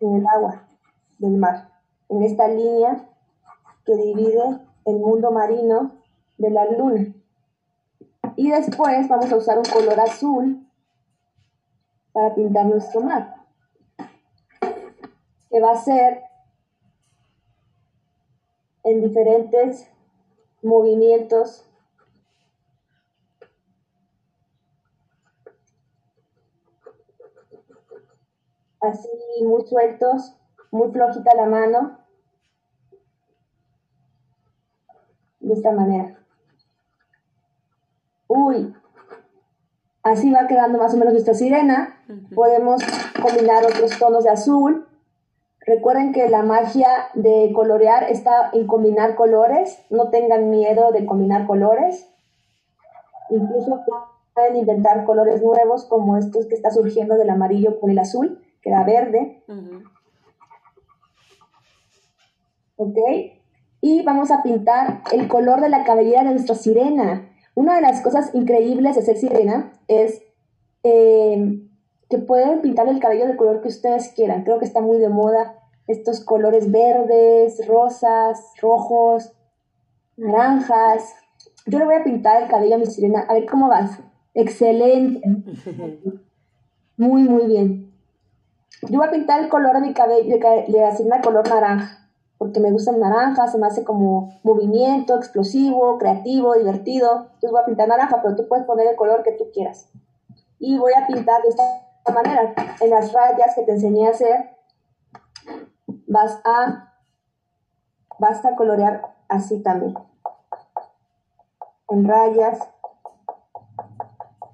en el agua del mar. en esta línea que divide el mundo marino de la luna. Y después vamos a usar un color azul para pintar nuestro mar, que va a ser en diferentes movimientos así muy sueltos, muy flojita la mano, de esta manera. Uy, así va quedando más o menos nuestra sirena. Podemos combinar otros tonos de azul. Recuerden que la magia de colorear está en combinar colores. No tengan miedo de combinar colores. Incluso pueden inventar colores nuevos como estos que está surgiendo del amarillo con el azul, que da verde. ¿Ok? Y vamos a pintar el color de la cabellera de nuestra sirena. Una de las cosas increíbles de ser sirena es eh, que pueden pintar el cabello del color que ustedes quieran. Creo que está muy de moda estos colores verdes, rosas, rojos, naranjas. Yo le voy a pintar el cabello a mi sirena. A ver cómo vas. Excelente. Muy, muy bien. Yo voy a pintar el color de mi cabello, le asigna color naranja porque me gusta el naranja, se me hace como movimiento, explosivo, creativo, divertido. Entonces voy a pintar naranja, pero tú puedes poner el color que tú quieras. Y voy a pintar de esta manera. En las rayas que te enseñé a hacer, vas a, vas a colorear así también. En rayas,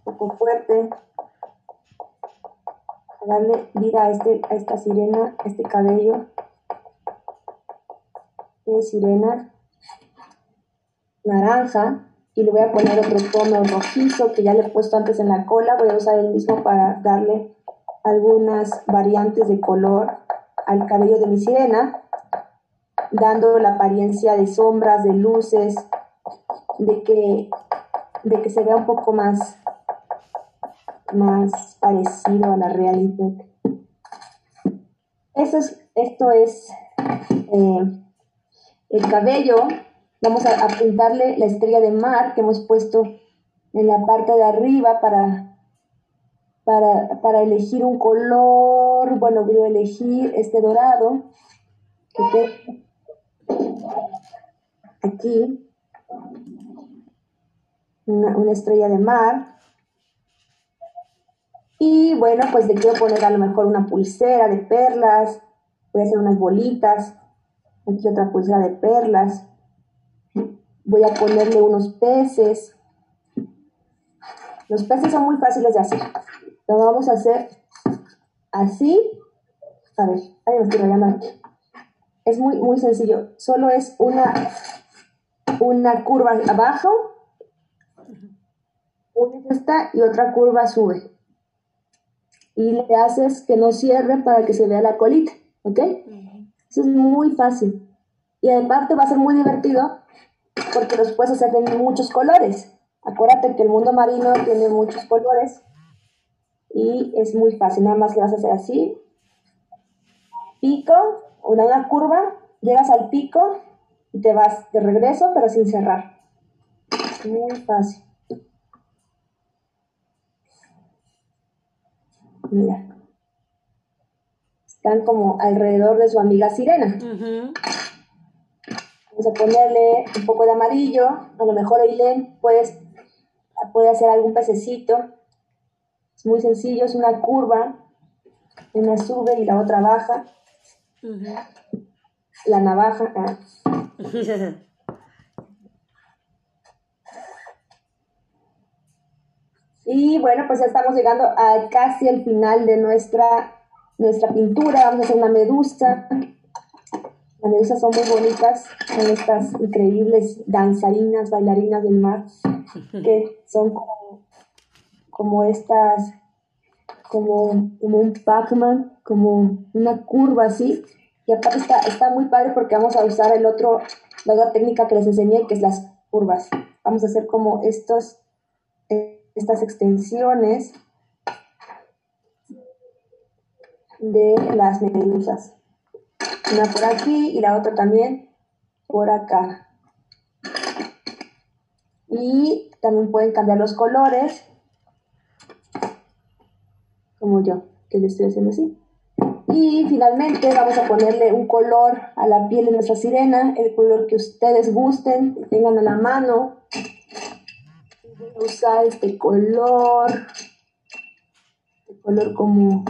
un poco fuerte. Darle vida a, este, a esta sirena, este cabello de sirena naranja y le voy a poner otro tono rojizo que ya le he puesto antes en la cola. Voy a usar el mismo para darle algunas variantes de color al cabello de mi sirena, dando la apariencia de sombras, de luces, de que, de que se vea un poco más, más parecido a la realidad. Eso es, esto es eh, el cabello, vamos a, pintarle la estrella de mar que hemos puesto en la parte de arriba para, para, elegir un color. Bueno, voy a elegir este dorado. Aquí. Una, estrella de mar. Y bueno, pues le quiero poner a lo mejor una pulsera de perlas. Voy a hacer unas bolitas. Aquí otra pulsera de perlas. Voy a ponerle unos peces. Los peces son muy fáciles de hacer. Lo vamos a hacer así. A ver, ahí me estoy rayando. Es muy, muy sencillo. Solo es una, una curva abajo, una esta y otra curva sube. Y le haces que no cierre para que se vea la colita, ¿ok? es muy fácil. Y aparte va a ser muy divertido porque los puedes hacer de muchos colores. Acuérdate que el mundo marino tiene muchos colores y es muy fácil. Nada más le vas a hacer así. Pico, una, una curva, llegas al pico y te vas de regreso pero sin cerrar. Muy fácil. Mira están como alrededor de su amiga sirena. Vamos a ponerle un poco de amarillo, a lo mejor Eileen pues, puede hacer algún pececito. Es muy sencillo, es una curva, una sube y la otra baja. La navaja. Ah. y bueno, pues ya estamos llegando a casi el final de nuestra nuestra pintura, vamos a hacer una medusa. Las medusas son muy bonitas, son estas increíbles danzarinas, bailarinas del mar, que son como, estas, como, como un Pac-Man, como una curva así. Y aparte está, está muy padre porque vamos a usar el otro, la otra técnica que les enseñé, que es las curvas. Vamos a hacer como estos, estas extensiones de las medusas. Una por aquí y la otra también por acá. Y también pueden cambiar los colores, como yo, que le estoy haciendo así. Y finalmente vamos a ponerle un color a la piel de nuestra sirena, el color que ustedes gusten, tengan a la mano. Voy a usar este color, este color como,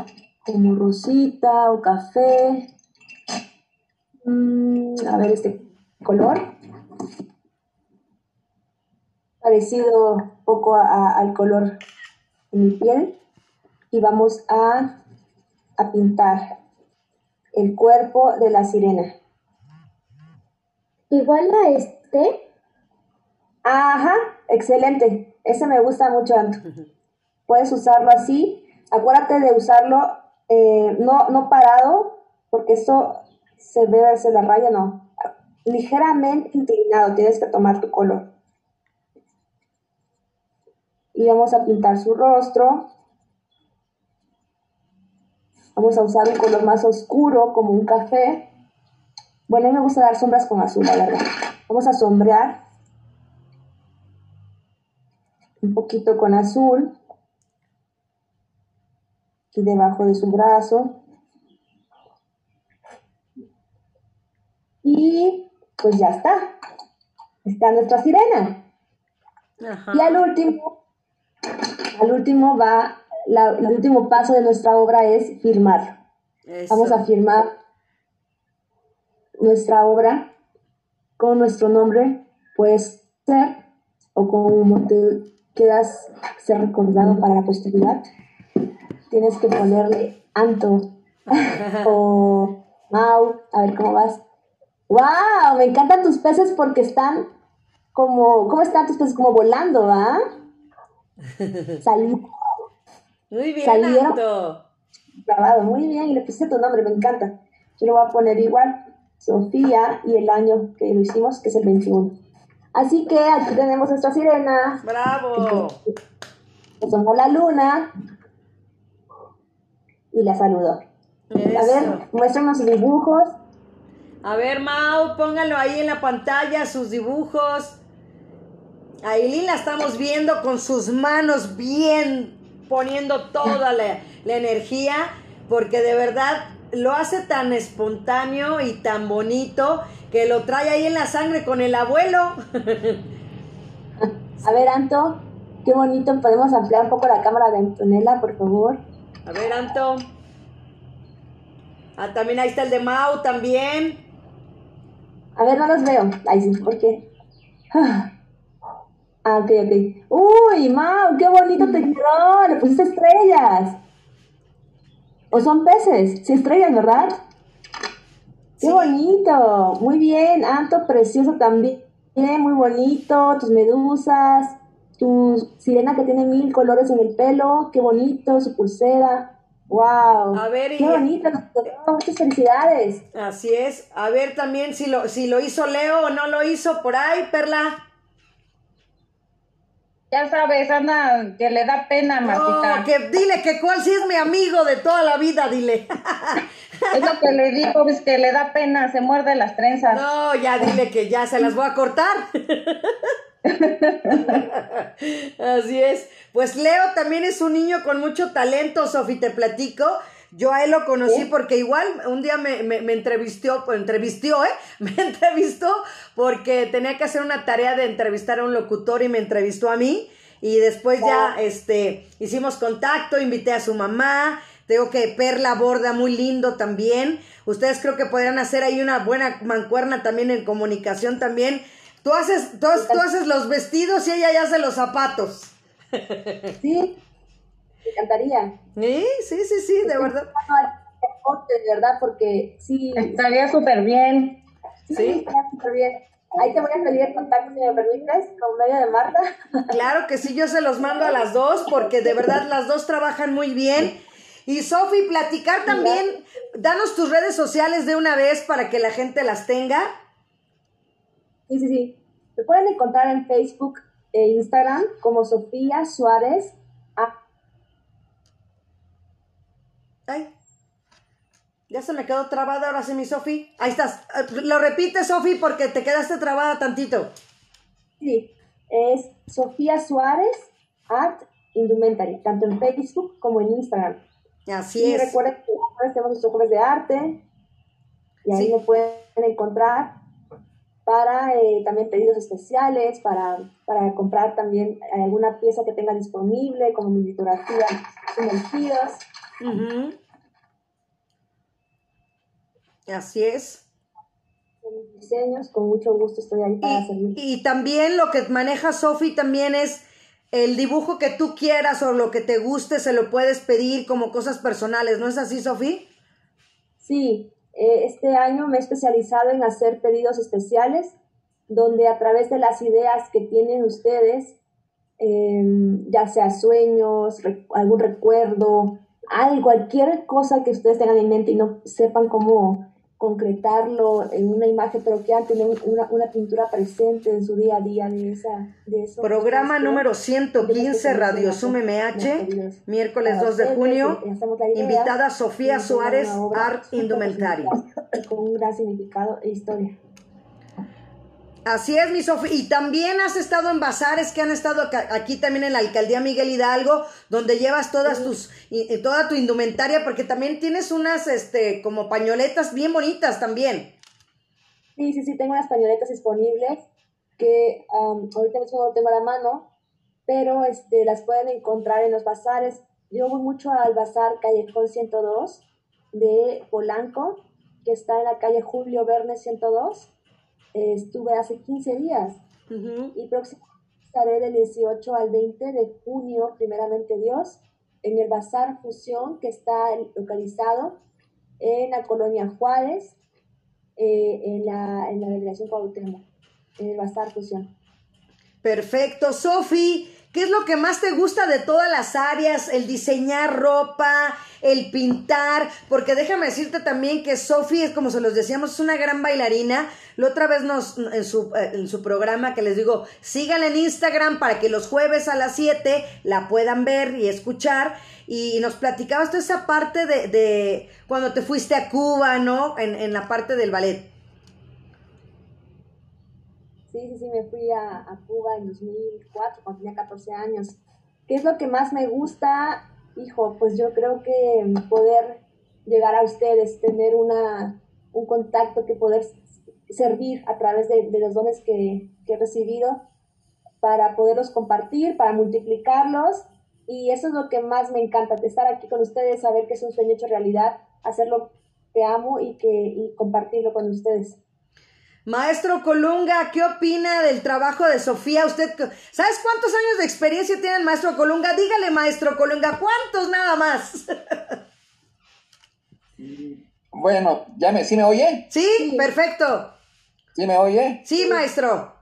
como rosita o café. Mm, a ver este color. Parecido un poco al color de mi piel. Y vamos a a pintar el cuerpo de la sirena. ¿Igual a este? Ajá, excelente. Ese me gusta mucho, Anto. Puedes usarlo así. Acuérdate de usarlo eh, no, no parado, porque esto se ve hacia la raya, no. Ligeramente inclinado, tienes que tomar tu color. Y vamos a pintar su rostro. Vamos a usar un color más oscuro, como un café. Bueno, a mí me gusta dar sombras con azul, la verdad. Vamos a sombrear un poquito con azul. Aquí debajo de su brazo. Y pues ya está. Está nuestra sirena. Y al último, al último va el último paso de nuestra obra es firmar. Vamos a firmar nuestra obra con nuestro nombre, puede ser, o como te quieras ser recordado para la posteridad. Tienes que ponerle Anto o Mau, a ver cómo vas. ¡Wow! Me encantan tus peces porque están como, ¿cómo están tus peces? Como volando, ¿va? Salud. Muy bien, Salieron grabado, muy bien, y le puse tu nombre, me encanta. Yo lo voy a poner igual, Sofía, y el año que lo hicimos, que es el 21. Así que aquí tenemos nuestra sirena. ¡Bravo! somos la luna. Y la saludo. A ver, muéstranos sus dibujos. A ver, Mau, póngalo ahí en la pantalla, sus dibujos. A Eileen la estamos viendo con sus manos bien poniendo toda la, energía, porque de verdad lo hace tan espontáneo y tan bonito que lo trae ahí en la sangre con el abuelo. A ver, Anto, qué bonito. ¿Podemos ampliar un poco la cámara de Antonella, por favor? A ver, Anto. Ah, también ahí está el de Mau, también. A ver, no los veo. Ay, sí, ¿por qué? Ah, ok, ok. Uy, Mau, qué bonito te quedó. Le pusiste estrellas. ¿O son peces? Sí, estrellas, ¿verdad? Qué bonito. Muy bien. Anto, precioso también. Muy bonito. Tus medusas. Tu sirena que tiene mil colores en el pelo. Qué bonito. Su pulsera. Wow. A ver, Qué bonito. Muchas felicidades. Así es. A ver también si lo, si lo hizo Leo o no lo hizo por ahí, Perla. Ya sabes, anda, que le da pena, Martita. No, que dile que cuál sí es mi amigo de toda la vida, dile. es lo que le digo, es que le da pena, se muerde las trenzas. No, ya dile que ya se las voy a cortar. Así es. Pues Leo también es un niño con mucho talento, Sofi, te platico. Yo a él lo conocí porque igual un día me, me, me entrevistó, entrevistó, ¿eh? Me entrevistó porque tenía que hacer una tarea de entrevistar a un locutor y me entrevistó a mí. Y después ya, este, hicimos contacto, invité a su mamá. Tengo que Perla borda muy lindo también. Ustedes creo que podrían hacer ahí una buena mancuerna también en comunicación también. Tú haces, tú, tú haces los vestidos y ella ya hace los zapatos. Sí, me encantaría. Sí, sí, sí, sí, de verdad. De verdad, porque sí. Estaría súper bien. Sí, súper bien. Ahí te voy a pedir el contacto, si me permites, con medio de Marta. Claro que sí, yo se los mando a las dos, porque de verdad las dos trabajan muy bien. Y Sofi, platicar también, danos tus redes sociales de una vez para que la gente las tenga. Sí, sí, sí. Me pueden encontrar en Facebook e Instagram como Sofía Suárez Ay. Ya se me quedó trabada ahora sí, mi Sofi. Ahí estás. Eh, lo repite, Sofi, porque te quedaste trabada tantito. Sí, es Sofía Suárez at Indumentary, tanto en Facebook como en Instagram. Así y es. recuerden que tenemos nuestros jueves de arte y ahí me pueden encontrar para eh, también pedidos especiales, para, para comprar también alguna pieza que tenga disponible, como mi litografía sumergidos. Ujú. Así es. diseños, con mucho gusto estoy ahí para servir. Y también lo que maneja Sofi también es el dibujo que tú quieras o lo que te guste, se lo puedes pedir como cosas personales, ¿no es así, Sofi? Sí, eh, este año me he especializado en hacer pedidos especiales, donde a través de las ideas que tienen ustedes, eh, ya sea sueños, algún recuerdo, algo, cualquier cosa que ustedes tengan en mente y no sepan cómo concretarlo en una imagen, pero quieran tener una, una pintura presente en su día a día de, esa, de eso. Programa número quieren, 115, yo Radio los MH, miércoles para 2 de junio. Invitada Sofía Suárez, Art Indumentaria. Con un gran significado e historia. Así es, mi Sofía. Y también has estado en bazares que han estado aquí también en la alcaldía Miguel Hidalgo, donde llevas todas tus, y- toda tu indumentaria, porque también tienes unas, este, como pañoletas bien bonitas también. Sí, sí, sí, tengo unas pañoletas disponibles que am, ahorita mismo no tengo a la mano, pero este, las pueden encontrar en los bazares. Yo voy mucho al bazar Callejón 102 de Polanco, que está en la calle Julio Verne 102. Eh, estuve hace 15 días y próximamente estaré del 18 al 20 de junio, primeramente Dios, en el Bazar Fusión, que está localizado en la colonia Juárez, eh, en, la, en la delegación Cuauhtémoc, en el Bazar Fusión. Perfecto. Sofi, ¿qué es lo que más te gusta de todas las áreas? El diseñar ropa, el pintar, porque déjame decirte también que Sofi es como se los decíamos, es una gran bailarina. La otra vez nos en su, eh, en su programa que les digo, síganla en Instagram para que los jueves a las 7 la puedan ver y escuchar. Y nos platicabas toda esa parte de, de cuando te fuiste a Cuba, ¿no? En, en la parte del ballet. Sí, sí, sí, me fui a, Cuba en 2004, cuando tenía 14 años. ¿Qué es lo que más me gusta? Hijo, pues yo creo que poder llegar a ustedes, tener una, un contacto que poder servir a través de, los dones que, he recibido para poderlos compartir, para multiplicarlos. Y eso es lo que más me encanta, estar aquí con ustedes, saber que es un sueño hecho realidad, hacer lo que amo y, que, y compartirlo con ustedes. Maestro Colunga, ¿qué opina del trabajo de Sofía? Usted, ¿sabes cuántos años de experiencia tiene el maestro Colunga? Dígale, maestro Colunga, ¿cuántos nada más? Bueno, ¿ya me, ¿sí me oye? ¿Sí? Perfecto. ¿Sí me oye? Sí, maestro.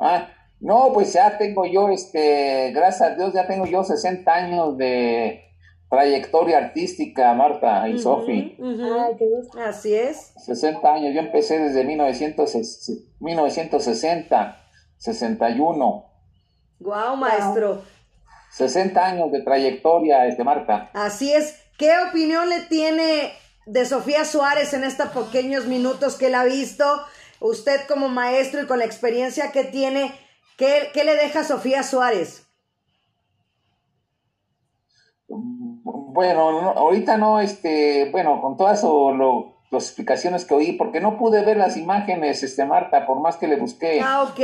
Ah, no, pues ya tengo yo, este, gracias a Dios, ya tengo yo 60 años de trayectoria artística, Marta y Sofi. ujú. Ay, qué gusto. Así es. 60 años, yo empecé desde 1900, 1960, 61. Guau, maestro. 60 años de trayectoria, este, Marta. Así es. ¿Qué opinión le tiene de Sofía Suárez en estos pequeños minutos que la ha visto? Usted como maestro y con la experiencia que tiene, ¿qué, qué le deja a Sofía Suárez? Bueno, no, ahorita no, este, bueno, con todas lo- las explicaciones que oí, porque no pude ver las imágenes, este, Marta, por más que le busqué. Ah, ok.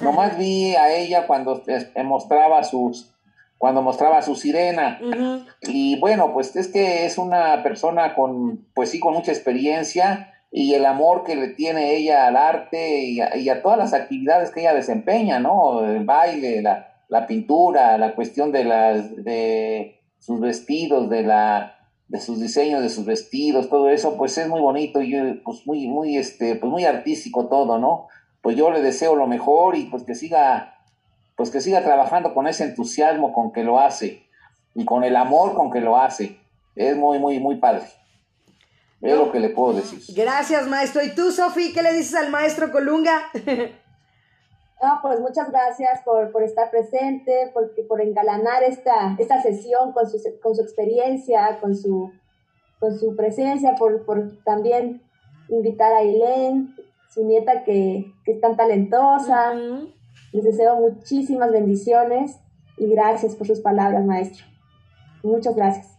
Nomás vi a ella cuando eh, mostraba sus, cuando mostraba su sirena. Y bueno, pues es que es una persona con, pues sí, con mucha experiencia y el amor que le tiene ella al arte y a, y a todas las actividades que ella desempeña, ¿no? El baile, la, la pintura, la cuestión de las, de sus vestidos, de la, de sus diseños de sus vestidos, todo eso, pues es muy bonito y pues muy, muy, este, pues muy artístico todo, ¿no? Pues yo le deseo lo mejor y pues que siga, pues que siga trabajando con ese entusiasmo con que lo hace y con el amor con que lo hace. Es muy, muy, muy padre. Es lo que le puedo decir. Gracias, maestro. ¿Y tú, Sofi, qué le dices al maestro Colunga? No, pues muchas gracias por, por estar presente, por, por engalanar esta, esta sesión con su, con su experiencia, con su, con su presencia, por, por también invitar a Ailén, su nieta que, que es tan talentosa. Les deseo muchísimas bendiciones y gracias por sus palabras, maestro. Muchas gracias.